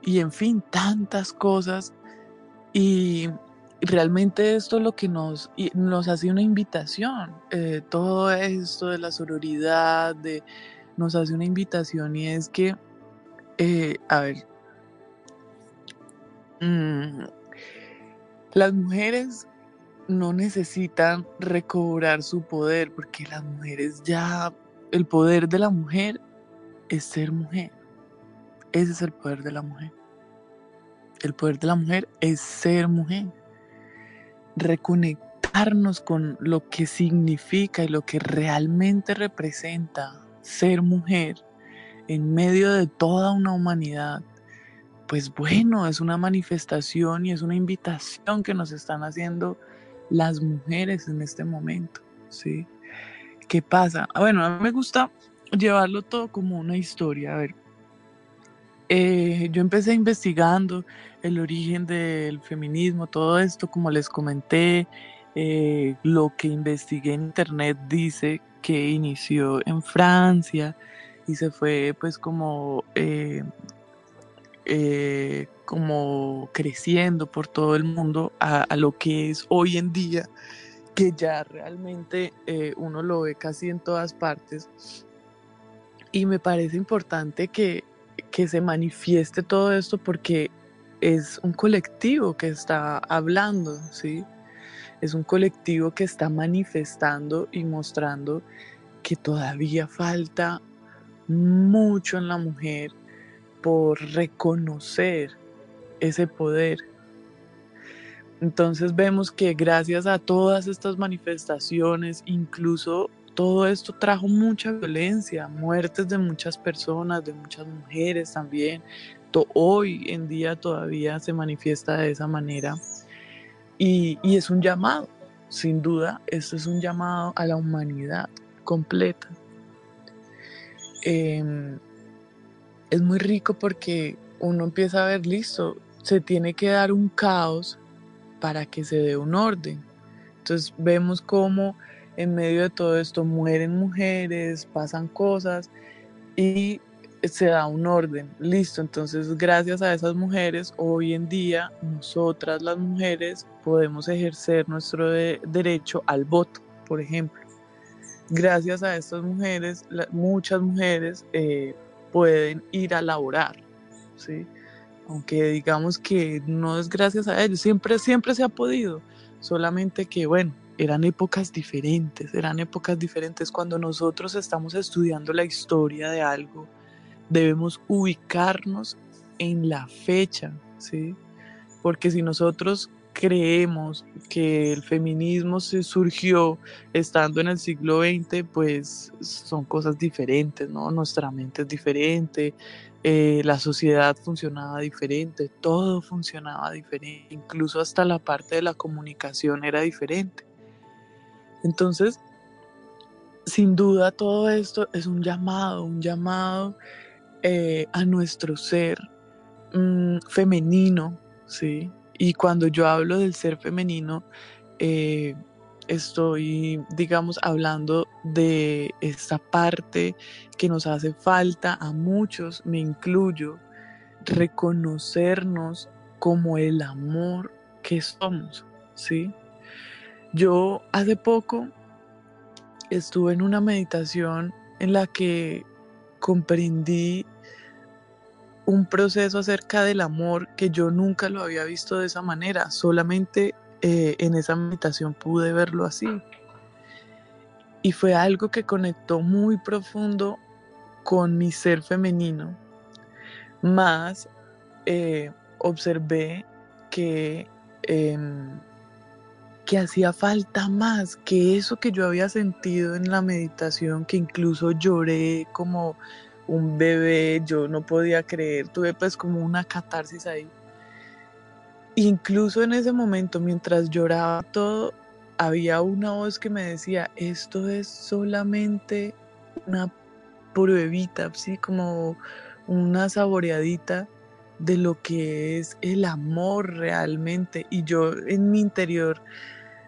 Y en fin, tantas cosas y realmente esto es lo que nos, nos hace una invitación. Eh, todo esto de la sororidad, de, nos hace una invitación y es que, eh, a ver, mm, las mujeres no necesitan recobrar su poder porque las mujeres ya, el poder de la mujer es ser mujer. Ese es el poder de la mujer. El poder de la mujer es ser mujer. Reconectarnos con lo que significa y lo que realmente representa ser mujer en medio de toda una humanidad. Pues bueno, es una manifestación y es una invitación que nos están haciendo las mujeres en este momento, ¿sí? ¿Qué pasa? Ah, bueno, a mí me gusta llevarlo todo como una historia. A ver, eh, yo empecé investigando el origen del feminismo, todo esto, como les comenté, eh, lo que investigué en internet dice que inició en Francia y se fue pues como eh, eh, como creciendo por todo el mundo a, lo que es hoy en día, que ya realmente uno lo ve casi en todas partes. Y me parece importante que, que se manifieste todo esto porque es un colectivo que está hablando, ¿sí? Es un colectivo que está manifestando y mostrando que todavía falta mucho en la mujer por reconocer ese poder. Entonces vemos que gracias a todas estas manifestaciones, incluso todo esto trajo mucha violencia, muertes de muchas personas, de muchas mujeres también. Hoy en día todavía se manifiesta de esa manera. Y, es un llamado, sin duda, esto es un llamado a la humanidad completa. Em, es muy rico porque uno empieza a ver, listo, se tiene que dar un caos para que se dé un orden. Entonces vemos cómo en medio de todo esto mueren mujeres, pasan cosas y se da un orden. Listo, entonces gracias a esas mujeres, hoy en día nosotras las mujeres podemos ejercer nuestro derecho al voto, por ejemplo. Gracias a estas mujeres, muchas mujeres eh, pueden ir a laborar, ¿sí? Aunque digamos que no es gracias a ellos, siempre, siempre se ha podido, solamente que, bueno, eran épocas diferentes, eran épocas diferentes cuando nosotros estamos estudiando la historia de algo, debemos ubicarnos en la fecha, ¿sí? Porque si nosotros creemos que el feminismo se surgió estando en el siglo XX, pues son cosas diferentes, ¿no? Nuestra mente es diferente, eh, la sociedad funcionaba diferente, todo funcionaba diferente, incluso hasta la parte de la comunicación era diferente. Entonces, sin duda todo esto es un llamado, un llamado eh, a nuestro ser mm, femenino, ¿sí? Y cuando yo hablo del ser femenino, eh, estoy, digamos, hablando de esta parte que nos hace falta a muchos, me incluyo, reconocernos como el amor que somos, ¿sí? Yo hace poco estuve en una meditación en la que comprendí un proceso acerca del amor que yo nunca lo había visto de esa manera, solamente eh, en esa meditación pude verlo así. Y fue algo que conectó muy profundo con mi ser femenino, más eh, observé que, em, que hacía falta más que eso que yo había sentido en la meditación, que incluso lloré como un bebé, yo no podía creer, tuve pues como una catarsis ahí. Incluso en ese momento, mientras lloraba todo, había una voz que me decía, esto es solamente una pruebita, así como una saboreadita de lo que es el amor realmente. Y yo en mi interior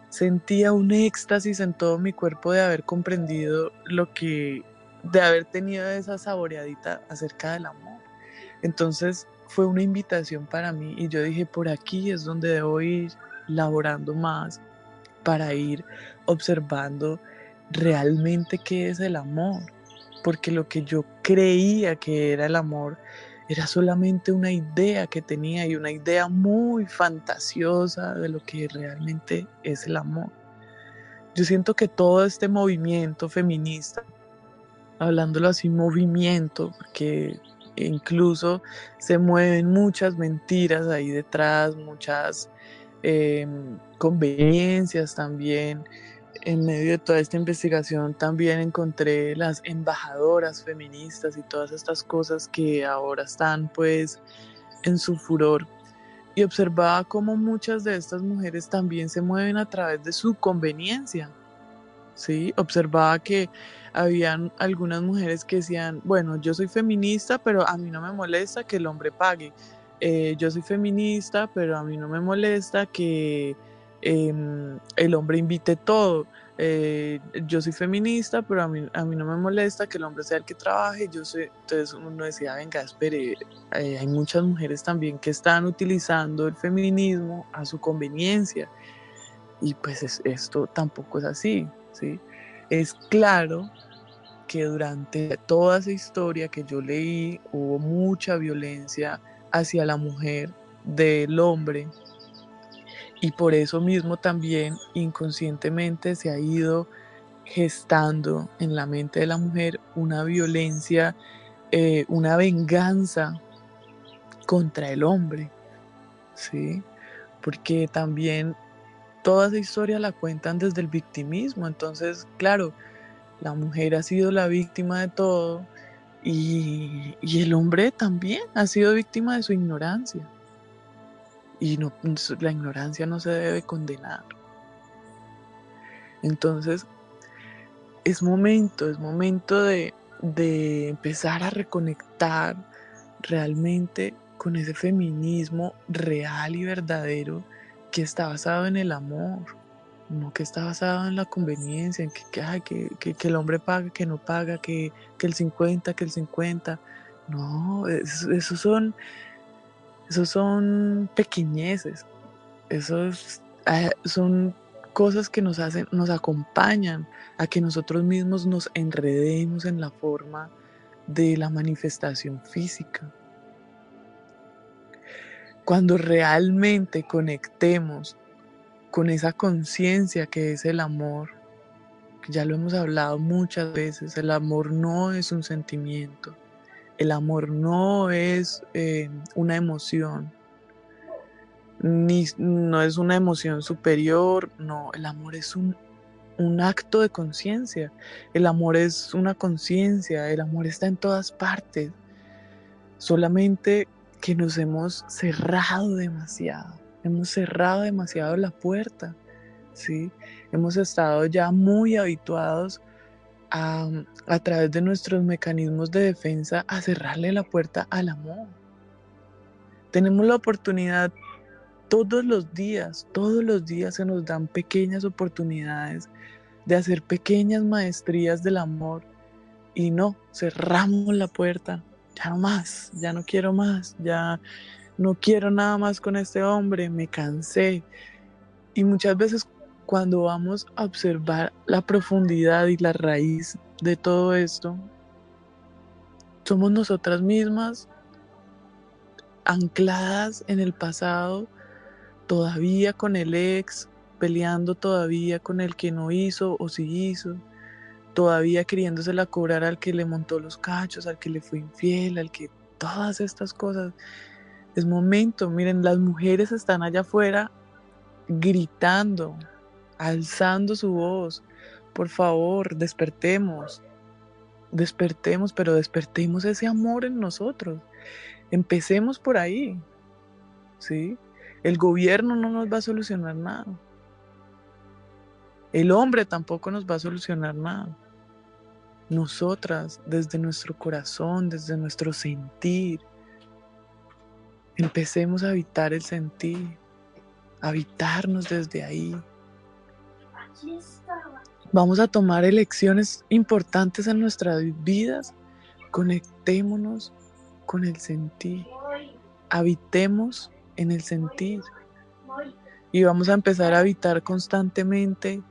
sentía un éxtasis en todo mi cuerpo de haber comprendido lo que de haber tenido esa saboreadita acerca del amor. Entonces fue una invitación para mí y yo dije, por aquí es donde debo ir laborando más para ir observando realmente qué es el amor. Porque lo que yo creía que era el amor era solamente una idea que tenía y una idea muy fantasiosa de lo que realmente es el amor. Yo siento que todo este movimiento feminista hablándolo así, movimiento, porque incluso se mueven muchas mentiras ahí detrás, muchas em, conveniencias también. En medio de toda esta investigación también encontré las embajadoras feministas y todas estas cosas que ahora están pues en su furor y observaba cómo muchas de estas mujeres también se mueven a través de su conveniencia. ¿sí? Observaba que habían algunas mujeres que decían, bueno, yo soy feminista, pero a mí no me molesta que el hombre pague. Eh, yo soy feminista, pero a mí no me molesta que em, el hombre invite todo. eh, yo soy feminista, pero a mí, a mí no me molesta que el hombre sea el que trabaje, yo soy, entonces uno decía, venga, espere, eh, hay muchas mujeres también que están utilizando el feminismo a su conveniencia, y pues esto tampoco es así, ¿sí? Es claro que durante toda esa historia que yo leí hubo mucha violencia hacia la mujer del hombre y por eso mismo también inconscientemente se ha ido gestando en la mente de la mujer una violencia, eh, una venganza contra el hombre, ¿sí? Porque también toda esa historia la cuentan desde el victimismo, entonces, claro, la mujer ha sido la víctima de todo y, el hombre también ha sido víctima de su ignorancia y la ignorancia no se debe condenar. Entonces, es momento, es momento de empezar a reconectar realmente con ese feminismo real y verdadero que está basado en el amor, no que está basado en la conveniencia, en que, que, que, el hombre paga, que no paga, que, el 50, que el 50. No, esos son esos son pequeñeces, esos ah, son cosas que nos hacen, nos acompañan a que nosotros mismos nos enredemos en la forma de la manifestación física. Cuando realmente conectemos con esa conciencia que es el amor, ya lo hemos hablado muchas veces, el amor no es un sentimiento, el amor no es eh, una emoción, ni no es una emoción superior, no, el amor es un acto de conciencia, el amor es una conciencia, el amor está en todas partes, solamente que nos hemos cerrado demasiado, hemos cerrado demasiado la puerta, ¿sí? Hemos estado ya muy habituados a, a través de nuestros mecanismos de defensa a cerrarle la puerta al amor. Tenemos la oportunidad todos los días, todos los días se nos dan pequeñas oportunidades de hacer pequeñas maestrías del amor y no, cerramos la puerta, ya no más, ya no quiero más, ya no quiero nada más con este hombre, me cansé. Y muchas veces cuando vamos a observar la profundidad y la raíz de todo esto, somos nosotras mismas ancladas en el pasado, todavía con el ex, peleando todavía con el que no hizo o sí hizo, todavía queriéndosela cobrar al que le montó los cachos, al que le fue infiel, al que todas estas cosas. Es momento, miren, las mujeres están allá afuera gritando, alzando su voz. Por favor, despertemos. Despertemos, pero despertemos ese amor en nosotros. Empecemos por ahí. ¿Sí? El gobierno no nos va a solucionar nada. El hombre tampoco nos va a solucionar nada. Nosotras, desde nuestro corazón, desde nuestro sentir, empecemos a habitar el sentir, habitarnos desde ahí, Vamos a tomar elecciones importantes en nuestras vidas. Conectémonos con el sentir. Habitemos en el sentir. Y vamos a empezar a habitar constantemente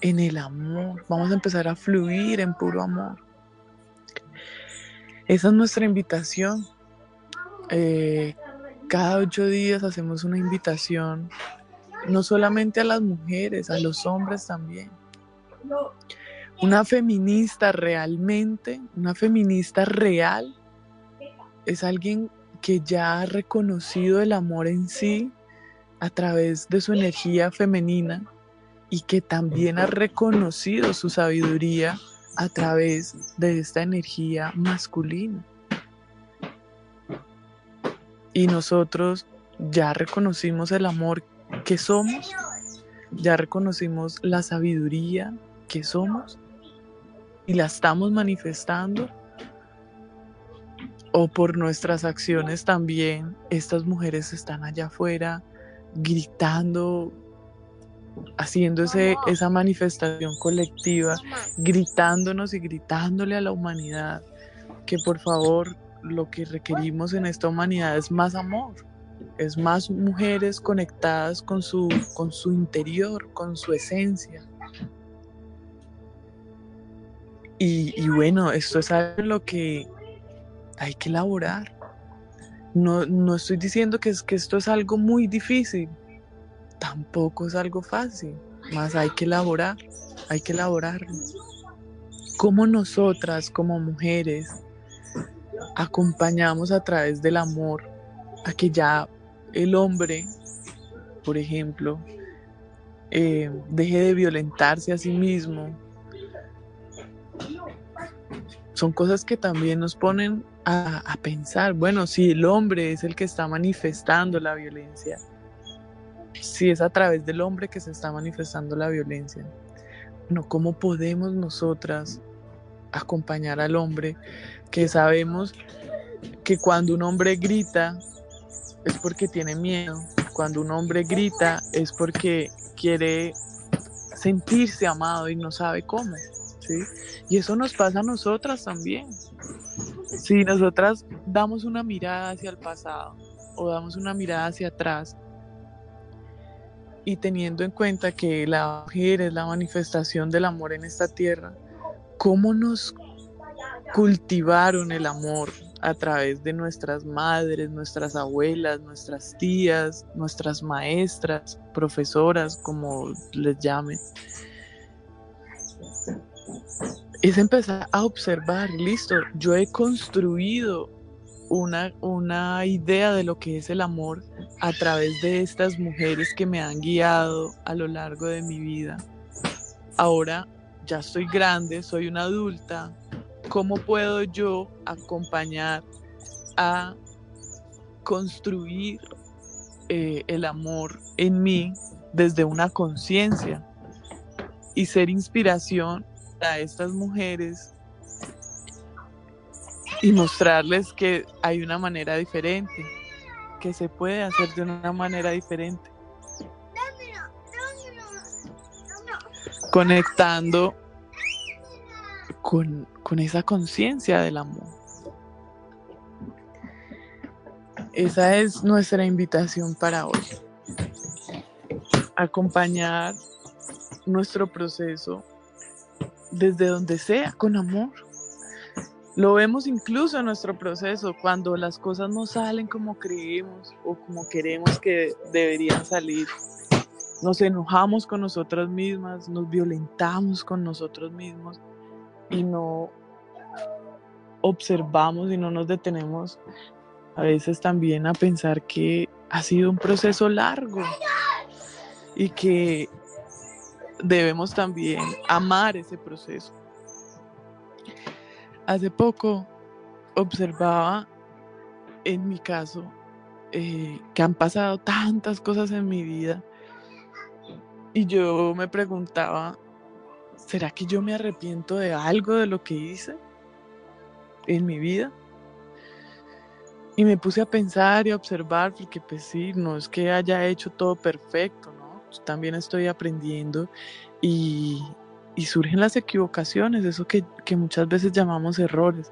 en el amor. Vamos a empezar a fluir en puro amor. Esa es nuestra invitación. Eh, cada ocho días hacemos una invitación no solamente a las mujeres, a los hombres también. Una feminista realmente, una feminista real, es alguien que ya ha reconocido el amor en sí a través de su energía femenina y que también ha reconocido su sabiduría a través de esta energía masculina. Y nosotros ya reconocimos el amor que somos, ya reconocimos la sabiduría que somos y la estamos manifestando. O por nuestras acciones también, estas mujeres están allá afuera gritando haciendo esa manifestación colectiva, gritándonos y gritándole a la humanidad que por favor lo que requerimos en esta humanidad es más amor, es más mujeres conectadas con su, con su interior, con su esencia. Y, bueno, esto es algo en lo que hay que elaborar. No, no estoy diciendo que, es, que esto es algo muy difícil, tampoco es algo fácil, más hay que elaborar, hay que elaborarlo. Como nosotras, como mujeres, acompañamos a través del amor a que ya el hombre, por ejemplo, eh, deje de violentarse a sí mismo. Son cosas que también nos ponen a, a pensar, bueno, si el hombre es el que está manifestando la violencia, si es a través del hombre que se está manifestando la violencia, bueno, ¿cómo podemos nosotras acompañar al hombre que sabemos que cuando un hombre grita es porque tiene miedo, cuando un hombre grita es porque quiere sentirse amado y no sabe cómo. ¿sí? Y eso nos pasa a nosotras también. Si nosotras damos una mirada hacia el pasado o damos una mirada hacia atrás y teniendo en cuenta que la mujer es la manifestación del amor en esta tierra, ¿cómo nos cultivaron el amor a través de nuestras madres, nuestras abuelas, nuestras tías, nuestras maestras, profesoras, como les llamen. Es empezar a observar, listo, yo he construido una, una idea de lo que es el amor a través de estas mujeres que me han guiado a lo largo de mi vida. Ahora ya estoy grande, soy una adulta, ¿cómo puedo yo acompañar a construir eh, el amor en mí desde una conciencia y ser inspiración a estas mujeres y mostrarles que hay una manera diferente, que se puede hacer de una manera diferente. Conectando con, con esa conciencia del amor. Esa es nuestra invitación para hoy. Acompañar nuestro proceso desde donde sea, con amor. Lo vemos incluso en nuestro proceso, cuando las cosas no salen como creemos o como queremos que deberían salir. Nos enojamos con nosotras mismas, nos violentamos con nosotros mismos y no observamos y no nos detenemos a veces también a pensar que ha sido un proceso largo y que debemos también amar ese proceso. Hace poco observaba en mi caso eh, que han pasado tantas cosas en mi vida y yo me preguntaba ¿será que yo me arrepiento de algo de lo que hice en mi vida? Y me puse a pensar y a observar, porque pues sí, no es que haya hecho todo perfecto, ¿no? también estoy aprendiendo y, surgen las equivocaciones, eso que, que muchas veces llamamos errores.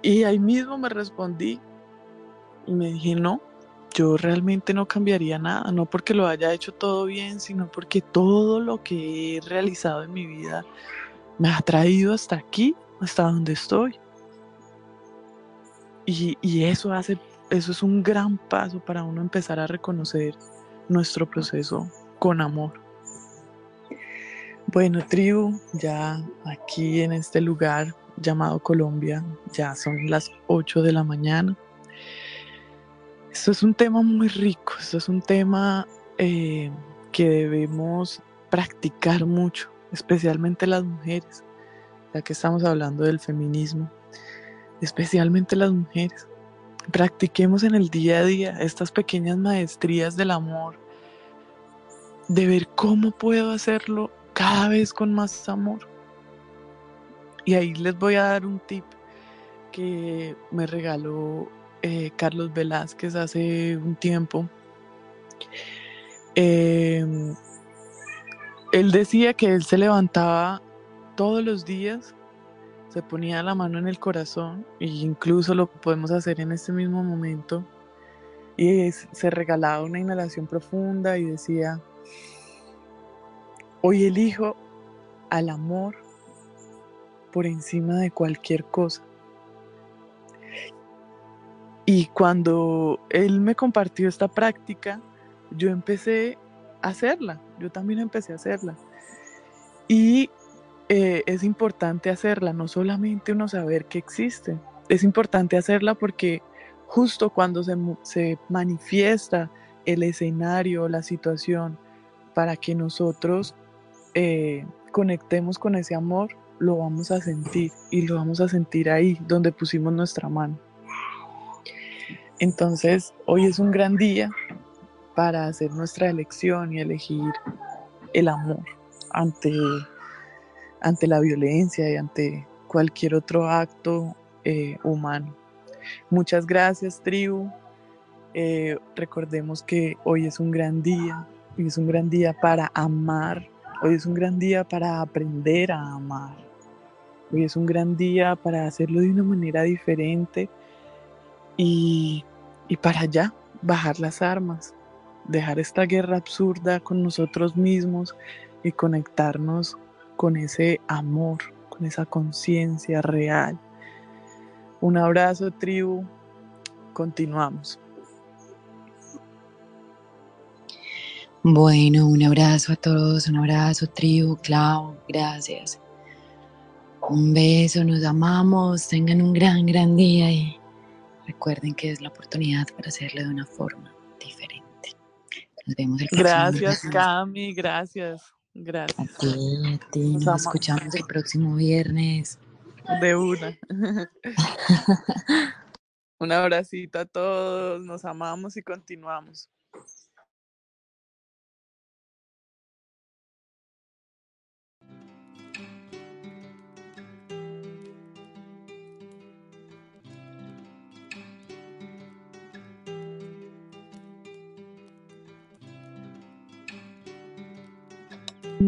Y ahí mismo me respondí y me dije, no, yo realmente no cambiaría nada, no porque lo haya hecho todo bien, sino porque todo lo que he realizado en mi vida me ha traído hasta aquí, hasta donde estoy. Y, eso hace, eso es un gran paso para uno empezar a reconocer nuestro proceso con amor. Bueno, tribu, ya aquí en este lugar llamado Colombia, ya son las 8 de la mañana. Esto es un tema muy rico, esto es un tema eh, que debemos practicar mucho, especialmente las mujeres, ya que estamos hablando del feminismo, especialmente las mujeres. Practiquemos en el día a día estas pequeñas maestrías del amor, de ver cómo puedo hacerlo cada vez con más amor. Y ahí les voy a dar un tip que me regaló eh, Carlos Velázquez hace un tiempo. Em, él decía que él se levantaba todos los días, se ponía la mano en el corazón, e incluso lo podemos hacer en este mismo momento, y se regalaba una inhalación profunda y decía, hoy elijo al amor por encima de cualquier cosa. Y cuando él me compartió esta práctica, yo empecé a hacerla, yo también empecé a hacerla. Y eh, es importante hacerla, no solamente uno saber que existe, es importante hacerla porque justo cuando se, se manifiesta el escenario, la situación, para que nosotros eh, conectemos con ese amor, lo vamos a sentir y lo vamos a sentir ahí donde pusimos nuestra mano. Entonces, hoy es un gran día para hacer nuestra elección y elegir el amor ante, ante la violencia y ante cualquier otro acto eh, humano. Muchas gracias, tribu. Eh, recordemos que hoy es un gran día, hoy es un gran día para amar, hoy es un gran día para aprender a amar, hoy es un gran día para hacerlo de una manera diferente y y para allá bajar las armas, dejar esta guerra absurda con nosotros mismos y conectarnos con ese amor, con esa conciencia real. Un abrazo tribu, continuamos. Bueno, un abrazo a todos, un abrazo tribu, Clau, gracias. Un beso, nos amamos, tengan un gran, gran día y Recuerden que es la oportunidad para hacerlo de una forma diferente. Nos vemos el próximo Gracias, Cami, gracias. Gracias. A ti, a ti. Nos, escuchamos el próximo viernes. De una. Un abracito a todos, nos amamos y continuamos.